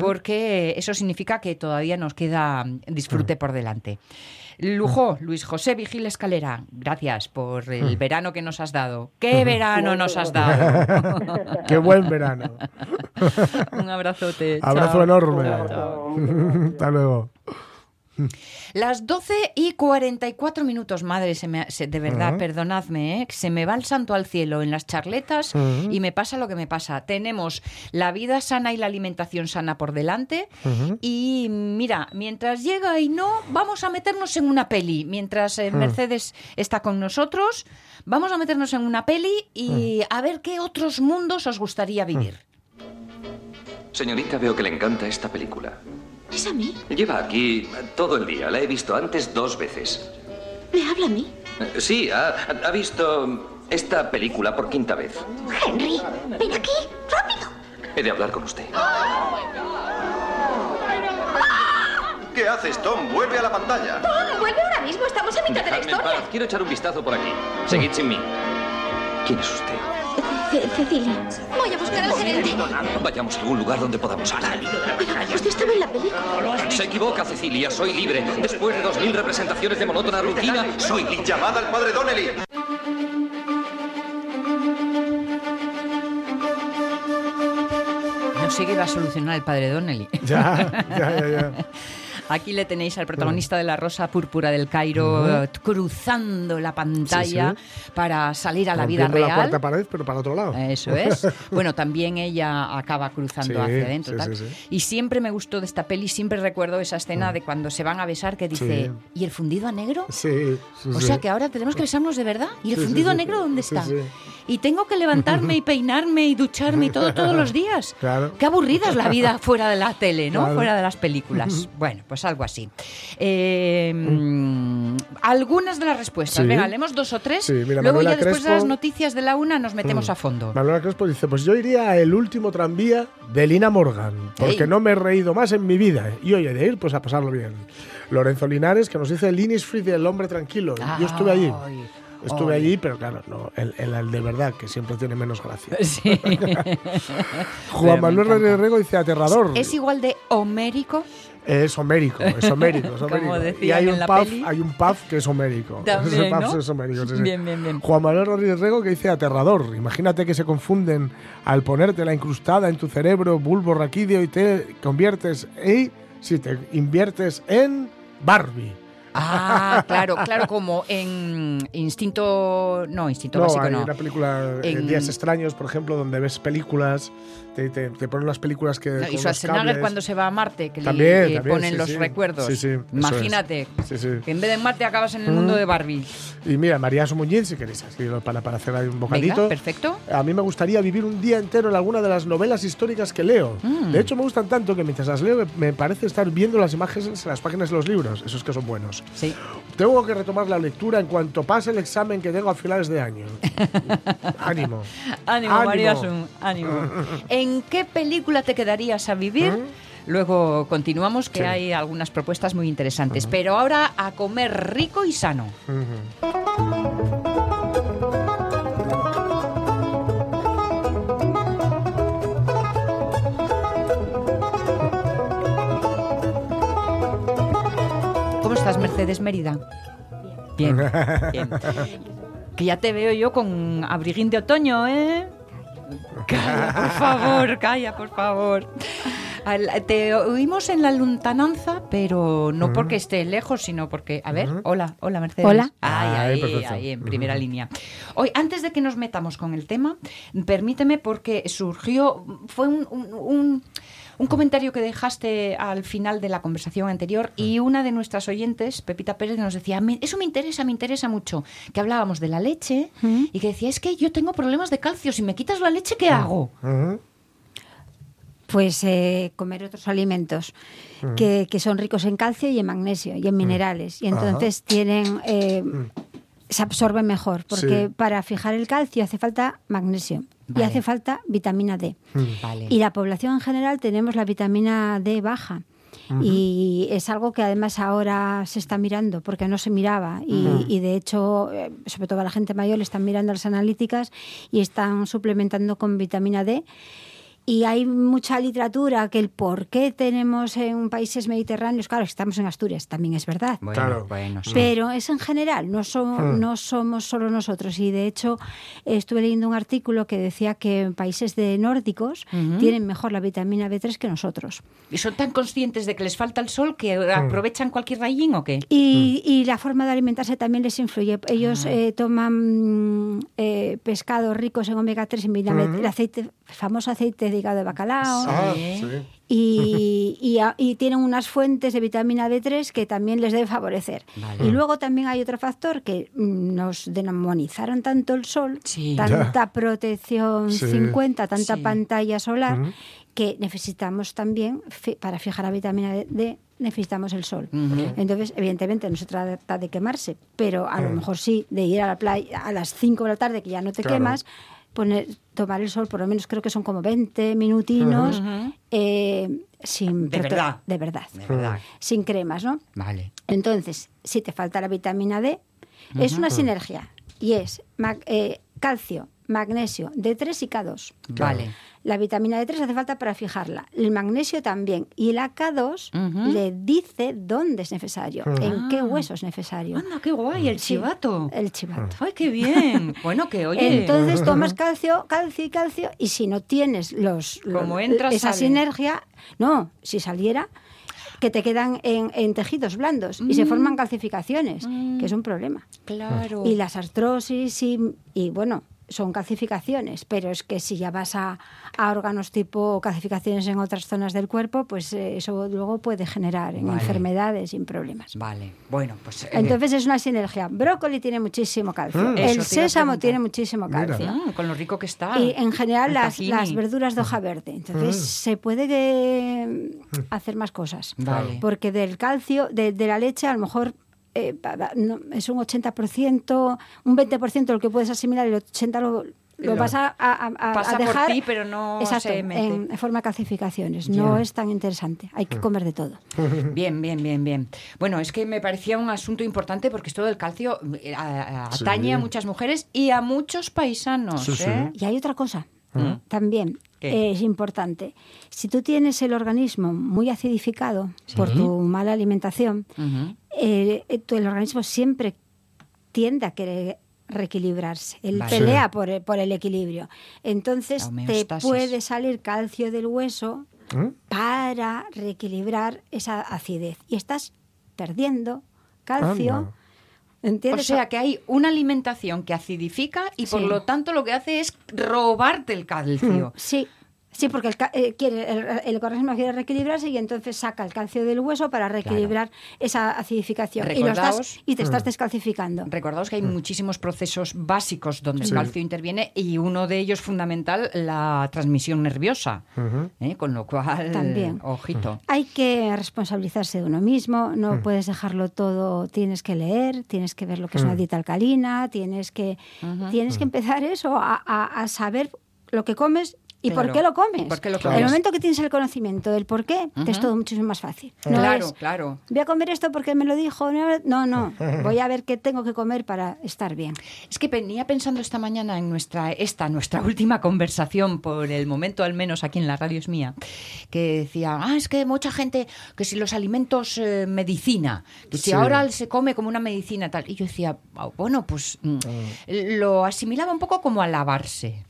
porque eso significa que todavía nos queda disfrute por delante. Lujo, Luis José Vigil Escalera, gracias por el verano que nos has dado. ¿Qué verano nos has dado? Qué buen verano. Un abrazote. Abrazo chao. enorme. Chao. Hasta luego. Las 12 y 44 minutos, madre, se me, se- de verdad, perdonadme, ¿eh? se me va el santo al cielo en las charletas y me pasa lo que me pasa. Tenemos la vida sana y la alimentación sana por delante y mira, mientras llega y no, vamos a meternos en una peli. Mientras eh, Mercedes está con nosotros, vamos a meternos en una peli y a ver qué otros mundos os gustaría vivir. Señorita, veo que le encanta esta película. ¿Es a mí? Lleva aquí todo el día. La he visto antes dos veces. ¿Me habla a mí? Eh, Sí, ha, ha visto esta película por quinta vez. Henry, ven aquí, rápido. He de hablar con usted. ¿Qué haces, Tom? Vuelve a la pantalla. Tom, vuelve ahora mismo, estamos a mitad de la Dejadme en historia. paz. Quiero echar un vistazo por aquí. Seguid sin mí. ¿Quién es usted? Ce- Cecilia, voy a buscar al gerente. Vayamos a algún lugar donde podamos hablar. Pero usted estaba en la película. Se equivoca, Cecilia. Soy libre. Después de dos mil representaciones de monótona rutina, soy libre. Llamad al padre Donnelly. No sé qué va a solucionar el padre Donnelly. Ya, ya, ya, ya. Aquí le tenéis al protagonista de La Rosa Púrpura del Cairo eh, cruzando la pantalla para salir a la vida Rompiendo la real. cuarta pared, pero para otro lado. Eso es. Bueno, también ella acaba cruzando Sí, hacia adentro. tal. Y siempre me gustó de esta peli, siempre recuerdo esa escena de cuando se van a besar que dice. ¿y el fundido a negro? Sí, O sea que ahora tenemos que besarnos de verdad. ¿Y el fundido sí. negro dónde Sí, está? Y tengo que levantarme y peinarme y ducharme y todo todos los días. Claro. Qué aburrida es la vida fuera de la tele, ¿no? Claro. Fuera de las películas. Bueno, pues algo así. Eh, mm, algunas de las respuestas. Sí. Venga, leemos dos o tres. Sí, mira, Luego Manuela ya después de las noticias de la una nos metemos a fondo. Manuela Crespo dice, pues yo iría a el último tranvía de Lina Morgan, porque Ey. no me he reído más en mi vida. Y hoy he de ir, pues a pasarlo bien. Lorenzo Linares, que nos dice el Linis Free del hombre tranquilo. Yo estuve allí. Ay, Estuve allí, pero claro, no, el, el- el de verdad, que siempre tiene menos gracia. Sí. Juan Manuel. Rodríguez Rego dice aterrador. ¿Es igual de homérico? Es homérico, es homérico, es Como homérico. y decían hay en un la puff, peli. hay un puff que es homérico. También, Ese puff ¿no? es homérico, sí, sí. Bien, bien, bien. Juan Manuel Rodríguez Rego que dice aterrador. Imagínate que se confunden al ponértela incrustada en tu cerebro, bulbo raquídeo y te conviertes y si te inviertes en Barbie. Ah, claro, claro, como en Instinto. No, Instinto No, Básico hay no. una película, eh, En- Días Extraños, por ejemplo, donde ves películas, te, te, te ponen las películas que. No, y Schwarzenegger cables. cuando se va a Marte, que le- También, le también, ponen sí, los sí. recuerdos. Sí, es. Imagínate. Que en vez de Marte acabas en el mundo de Barbie. Y mira, María Muñiz, si queréis, así, para, para hacer ahí un bocadito. Venga, perfecto. A mí me gustaría vivir un día entero en alguna de las novelas históricas que leo. Mm. De hecho, me gustan tanto que mientras las leo me- me parece estar viendo las imágenes en las páginas de los libros. Esos que son buenos. Sí. Tengo que retomar la lectura en cuanto pase el examen que tengo a finales de año. Ánimo. Ánimo, Ánimo. María Sun, ánimo. ¿En qué película te quedarías a vivir? Luego continuamos, que Sí. hay algunas propuestas muy interesantes. Pero ahora a comer rico y sano. ¿Cómo estás, Mercedes Mérida? Bien, bien. Que ya te veo yo con abriguín de otoño, ¿eh? Calla, por favor, calla, por favor. Te oímos en la lontananza, pero no porque esté lejos, sino porque. A ver, hola, hola Mercedes. Hola. Ay, Ay, ahí, perfecto. ahí, en primera línea. Hoy, antes de que nos metamos con el tema, permíteme porque surgió. Fue un. un- un- un comentario que dejaste al final de la conversación anterior y una de nuestras oyentes, Pepita Pérez, nos decía, "Me- eso me interesa, me interesa mucho, que hablábamos de la leche y que decía, es que yo tengo problemas de calcio, si me quitas la leche, ¿qué hago? Ujú. Pues eh, comer otros alimentos que, que son ricos en calcio y en magnesio y en minerales. Y entonces tienen... eh, se absorben mejor, porque Sí. para fijar el calcio hace falta magnesio Vale. y hace falta vitamina D. Vale. Y la población en general tenemos la vitamina D baja. Y es algo que además ahora se está mirando, porque no se miraba. Y, y de hecho, eh, sobre todo a la gente mayor, le están mirando las analíticas y están suplementando con vitamina D. Y hay mucha literatura que el por qué tenemos en países mediterráneos, claro, estamos en Asturias, también es verdad. Bueno, Claro. bueno, sí. Pero es en general, no, so- no somos solo nosotros. Y de hecho, estuve leyendo un artículo que decía que en países de nórdicos tienen mejor la vitamina B3 que nosotros. ¿Y son tan conscientes de que les falta el sol que aprovechan cualquier rayín o qué? Y, y la forma de alimentarse también les influye. Ellos eh, toman mm, eh, pescados ricos en omega 3 en vitamina el aceite, el famoso aceite de hígado de bacalao. Ah, Sí. y, y a- y tienen unas fuentes de vitamina D3 que también les debe favorecer. Vale. Y luego también hay otro factor que mm, nos demonizaron tanto el sol, Sí. tanta protección Sí. 50, tanta Sí. pantalla solar, que necesitamos también, para fijar la vitamina D, necesitamos el sol. Entonces, evidentemente, no se trata de quemarse, pero a lo mejor sí de ir a la playa a las 5 de la tarde, que ya no te Claro. quemas, poner, tomar el sol, por lo menos creo que son como 20 minutinos, eh, sin De verdad. de verdad, De verdad. sin cremas, ¿no? Vale. Entonces, si te falta la vitamina D, es una sinergia y es eh, calcio, magnesio, D3 y K2. Vale. La vitamina D3 hace falta para fijarla, el magnesio también. Y el AK2 Ujú. le dice dónde es necesario, en qué Ah. hueso es necesario. Anda, qué guay, el Sí, chivato. El chivato. Ay, qué bien. Bueno, que oye. Entonces tomas calcio, calcio y calcio, y si no tienes los, Como los- entra, esa sale. sinergia, no, si saliera, que te quedan en, en tejidos blandos y Mm. se forman calcificaciones, que es un problema. Claro. Y las artrosis y, y, bueno, son calcificaciones, pero es que si ya vas a, a órganos tipo calcificaciones en otras zonas del cuerpo, pues eh, eso luego puede generar en Vale. enfermedades sin problemas. Vale. Bueno, pues. eh, Entonces es una sinergia. Brócoli tiene muchísimo calcio. Mm. El sésamo tiene muchísimo calcio. ah, con lo rico que está. Y en general las, verduras de hoja verde. Entonces se puede eh, hacer más cosas. Vale. Porque del calcio, de, de la leche, a lo mejor eh, no, es un 80%, un 20% lo que puedes asimilar, el 80% lo, lo vas a, a- a- a pasa por dejar ti, pero no exacto, se mete. en, forma de calcificaciones. No es tan interesante. Hay que comer de todo. Bien, bien, bien, bien. Bueno, es que me parecía un asunto importante porque esto del calcio eh, Sí. atañe a muchas mujeres y a muchos paisanos. Sí, sí. ¿eh? Y hay otra cosa ¿Mm? también ¿Qué? eh, es importante. Si tú tienes el organismo muy acidificado por tu mala alimentación, eh, eh, tu- el organismo siempre tiende a querer reequilibrarse. Él Vale. pelea por el, por el equilibrio. Entonces te puede salir calcio del hueso para reequilibrar esa acidez. Y estás perdiendo calcio. Anda. ¿Entiendes? O sea que hay una alimentación que acidifica y por lo tanto lo que hace es robarte el calcio. Sí, sí, porque el, ca- eh, quiere, el, el organismo quiere reequilibrarse y entonces saca el calcio del hueso para reequilibrar esa acidificación. Y, lo estás, y te Mm. estás descalcificando. Recordaos que hay muchísimos procesos básicos donde Sí. el calcio interviene y uno de ellos fundamental, la transmisión nerviosa. ¿eh? Con lo cual, También. ojito. Hay que responsabilizarse de uno mismo, no puedes dejarlo todo, tienes que leer, tienes que ver lo que es una dieta alcalina, tienes que, tienes que empezar eso, a, a- a saber lo que comes y Claro. por qué lo comes. ¿Y por qué lo El momento que tienes el conocimiento del por qué, te es todo muchísimo más fácil. No claro, es, claro. voy a comer esto porque me lo dijo. No, no, voy a ver qué tengo que comer para estar bien. Es que venía pensando esta mañana en nuestra esta nuestra última conversación por el momento al menos aquí en la radio es mía que decía ah es que mucha gente que si los alimentos eh, medicina que si Sí. ahora se come como una medicina tal y yo decía "Ah, bueno pues mm, lo asimilaba un poco como a lavarse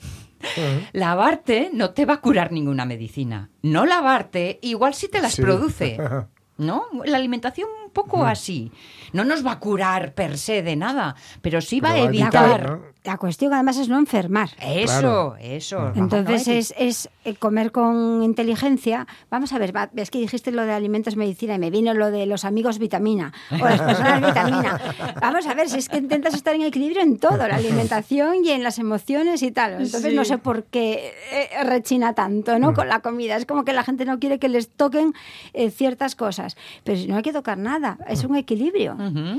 Lavarte no te va a curar ninguna medicina. No lavarte, igual sí te las Sí. produce. ¿No? La alimentación poco así. No nos va a curar per se de nada, pero sí va a Pero va a evitar. evitar, ¿no? La cuestión además es no enfermar. Eso, Claro. eso. Entonces es, es eh, comer con inteligencia. Vamos a ver, ves que dijiste lo de alimentos medicina y me vino lo de los amigos vitamina o las personas vitamina. Vamos a ver, si es que intentas estar en equilibrio en todo, la alimentación y en las emociones y tal. Entonces Sí. no sé por qué eh, rechina tanto ¿no? con la comida. Es como que la gente no quiere que les toquen eh, ciertas cosas. Pero si no hay que tocar nada, es un equilibrio.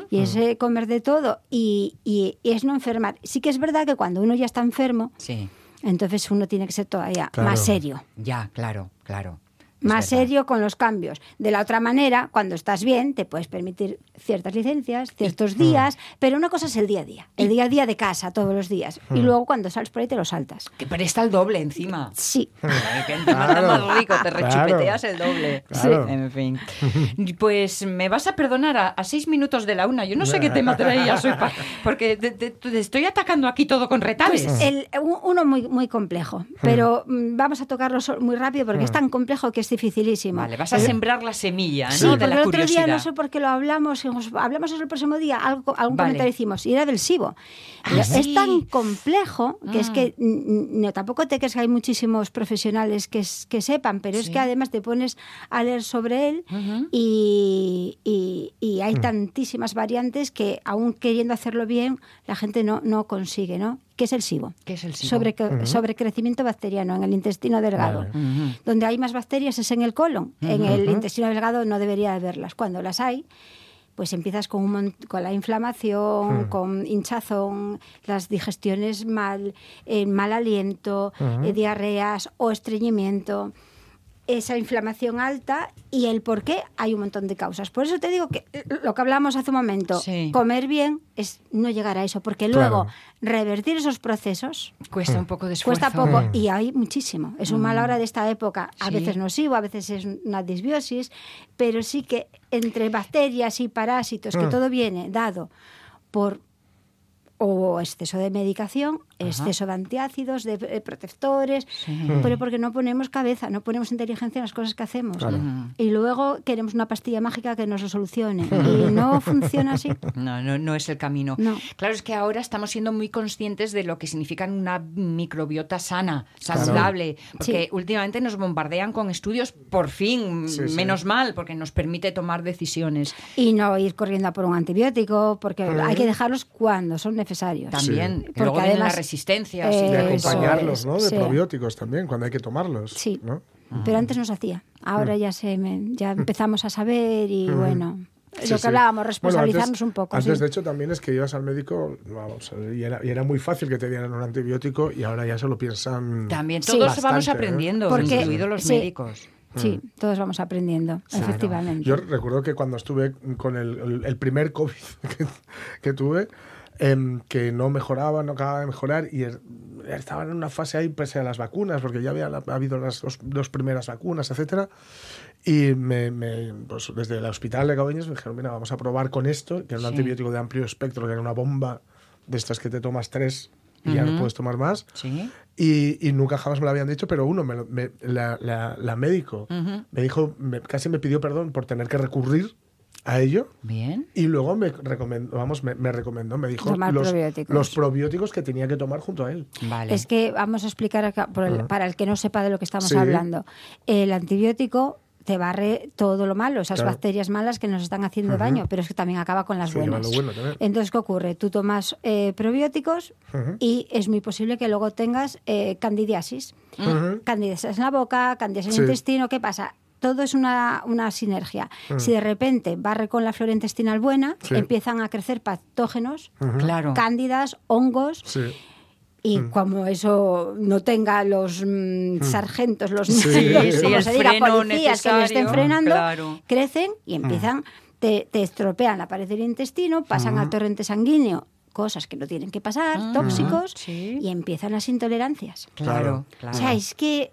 Y es eh, comer de todo y, y- y es no enfermar. Sí que es verdad que cuando uno ya está enfermo, Sí, entonces uno tiene que ser todavía Claro. más serio. ya, claro, claro. Más serio con los cambios. De la otra manera, cuando estás bien, te puedes permitir ciertas licencias, ciertos días, pero una cosa es el día a día. El día a día de casa, todos los días. Y luego cuando sales por ahí te lo saltas. Que presta el doble encima. Sí. Que encima Claro. está más rico, te Claro. rechupeteas el doble. Claro. En fin. Pues me vas a perdonar a, a seis minutos de la una. Yo no sé qué tema traías hoy, pa- porque te, te- te estoy atacando aquí todo con retales. Pues el- un- uno muy, muy complejo, pero mm, vamos a tocarlo muy rápido porque es tan complejo que es dificilísimo. Vale, vas a sembrar la semilla, ¿no? Sí, de porque la el otro curiosidad. día no sé por qué lo hablamos, hablamos eso el próximo día, algo, algún Vale. comentario hicimos, y era del SIBO. Ah, sí. Es tan complejo que es Ah. que mm, no, tampoco te crees que hay muchísimos profesionales que, sepan, pero es que además te pones a leer sobre él y, y- y hay tantísimas variantes que aún queriendo hacerlo bien, la gente no, no consigue, ¿no? ¿Qué es el SIBO? ¿Qué es el SIBO? Sobre, sobrecrecimiento bacteriano en el intestino delgado. Donde hay más bacterias es en el colon. En el intestino delgado no debería haberlas. Cuando las hay, pues empiezas con, un con la inflamación, con hinchazón, las digestiones mal, eh, mal aliento, eh, diarreas o estreñimiento. Esa inflamación alta y el por qué hay un montón de causas. Por eso te digo que lo que hablamos hace un momento, Sí. comer bien es no llegar a eso, porque Claro. luego revertir esos procesos Cuesta un poco de esfuerzo. Cuesta poco Mm. y hay muchísimo. Es un mal hora de esta época. A Sí. veces nocivo, a veces es una disbiosis, pero sí que entre bacterias y parásitos, que Mm. todo viene dado por o exceso de medicación, exceso de antiácidos, de eh, protectores, pero porque no ponemos cabeza, no ponemos inteligencia en las cosas que hacemos. Claro. Y luego queremos una pastilla mágica que nos lo solucione. Y no funciona así. No, no, no es el camino. No. Claro, es que ahora estamos siendo muy conscientes de lo que significa una microbiota sana, saludable, porque Sí. últimamente nos bombardean con estudios, por fin, Sí, sí. menos mal, porque nos permite tomar decisiones. Y no ir corriendo a por un antibiótico, porque hay que dejarlos cuando son necesarios. También, que Porque además, resistencias. y De Eso acompañarlos, es, ¿no? De sí. probióticos también, cuando hay que tomarlos. Sí. ¿no? Pero antes no se hacía. Ahora ya se me- ya empezamos a saber y bueno, Sí, lo sí. que hablábamos, Bueno, responsabilizarnos antes- un poco. Antes, sí. de hecho, también es que ibas al médico vamos, y, era, y era muy fácil que te dieran un antibiótico y ahora ya se lo piensan. También Sí. todos Bastante, vamos ¿eh? aprendiendo, Porque- incluidos los sí. médicos. Sí, todos vamos aprendiendo, efectivamente. Yo recuerdo que cuando estuve con el, el- el primer COVID que, que tuve, em, que no mejoraba, no acababa de mejorar y er- estaban en una fase ahí pese a las vacunas, porque ya había la- habido las dos, dos primeras vacunas, etcétera. Y me, me- pues desde el hospital de Cabañas me dijeron, mira, vamos a probar con esto, que era un Sí. antibiótico de amplio espectro, que era una bomba de estas que te tomas tres y ya no puedes tomar más. Sí. Y, y nunca jamás me lo habían dicho, pero uno, me me- la, la- la médico Ujú. me dijo, me- casi me pidió perdón por tener que recurrir a ello. Bien. Y luego me recomendó, vamos, me, me recomendó, me dijo los, probióticos. los probióticos que tenía que tomar junto a él. Vale. Es que vamos a explicar acá, por el- Ah. para el que no sepa de lo que estamos Sí. hablando. El antibiótico te barre todo lo malo, esas Claro. bacterias malas que nos están haciendo daño, pero es que también acaba con las Sí, buenas. lo bueno también. Entonces, ¿qué ocurre? Tú tomas eh, probióticos y es muy posible que luego tengas eh, candidiasis. Candidiasis en la boca, candidiasis en el intestino. ¿Qué pasa? Todo es una, una sinergia. Si de repente barre con la flora intestinal buena, Sí. empiezan a crecer patógenos, Claro. cándidas, hongos, Sí. y como eso no tenga los mm, sargentos, los, Sí, los- como se diga, policías que lo estén frenando, claro. crecen y empiezan, te, te estropean la pared del intestino, pasan al torrente sanguíneo, cosas que no tienen que pasar, tóxicos, sí. y empiezan las intolerancias. Claro, claro. O sea, es que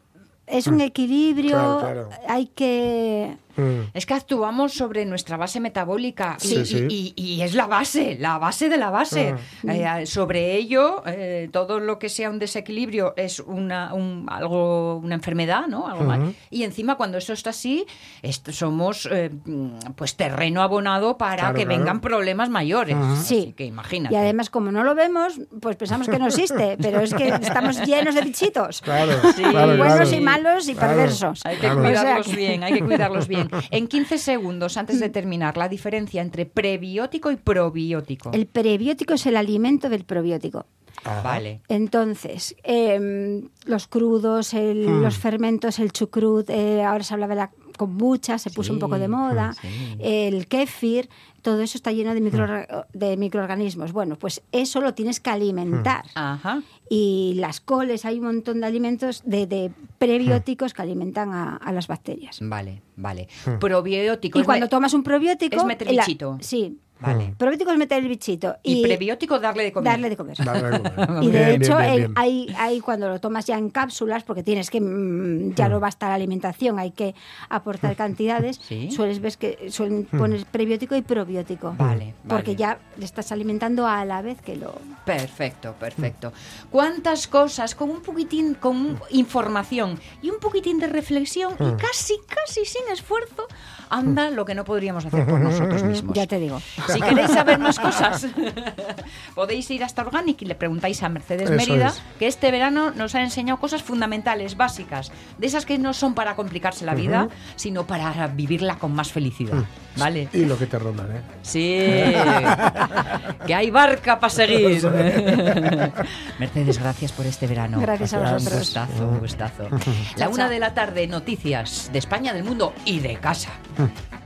es un equilibrio, Claro, claro. hay que... Mm. Es que actuamos sobre nuestra base metabólica y, Sí, sí. y- y- y es la base, la base de la base. Ah. Eh, sobre ello, eh, todo lo que sea un desequilibrio es una, un- algo, una enfermedad, ¿no? Algo mal. Y encima, cuando eso está así, esto- somos eh, mm, pues terreno abonado para Claro, que claro. vengan problemas mayores. Sí. Así que imagínate. Y además, como no lo vemos, pues pensamos que no existe, pero es que estamos llenos de bichitos. Claro, Sí. claro, Buenos y malos y Claro. perversos. Hay que Claro. cuidarlos O sea que- bien, hay que cuidarlos bien. En 15 segundos, antes de terminar, la diferencia entre prebiótico y probiótico. El prebiótico es el alimento del probiótico. Vale. Entonces, em, los crudos, el- Hmm. los fermentos, el chucrut, eh, ahora se hablaba de la kombucha, se puso un poco de moda, el kéfir, todo eso está lleno de, microorga- de microorganismos. Bueno, pues eso lo tienes que alimentar. Ajá. Y las coles, hay un montón de alimentos, de, de prebióticos que alimentan a, a las bacterias. Vale, vale. Probiótico. Y es cuando tomas un probiótico... es meter la- sí. Vale. Probiótico es meter el bichito. Y, prebiótico, darle de comer. darle de comer. Y de Bien, hecho, bien, bien, el- bien. hay, hay cuando lo tomas ya en cápsulas, porque tienes que, mm, ya no basta la alimentación, hay que aportar cantidades, Sí. sueles ver que suelen poner prebiótico y probiótico. Vale, Porque vale. ya le estás alimentando a la vez que lo... Perfecto, perfecto. ¿Cuántas cosas con un poquitín, con información y un poquitín de reflexión y casi, casi sin esfuerzo, anda lo que no podríamos hacer por nosotros mismos? Ya te digo. Si queréis saber más cosas, podéis ir hasta Organic y le preguntáis a Mercedes Eso Mérida, es. que este verano nos ha enseñado cosas fundamentales, básicas, de esas que no son para complicarse la vida, sino para vivirla con más felicidad. ¿Vale? Y lo que te rondan, ¿eh? Sí, que hay barca para seguir. Mercedes, gracias por este verano. Gracias a Un vosotros. gustazo, un gustazo. La una de la tarde, noticias de España, del mundo y de casa. Hmm.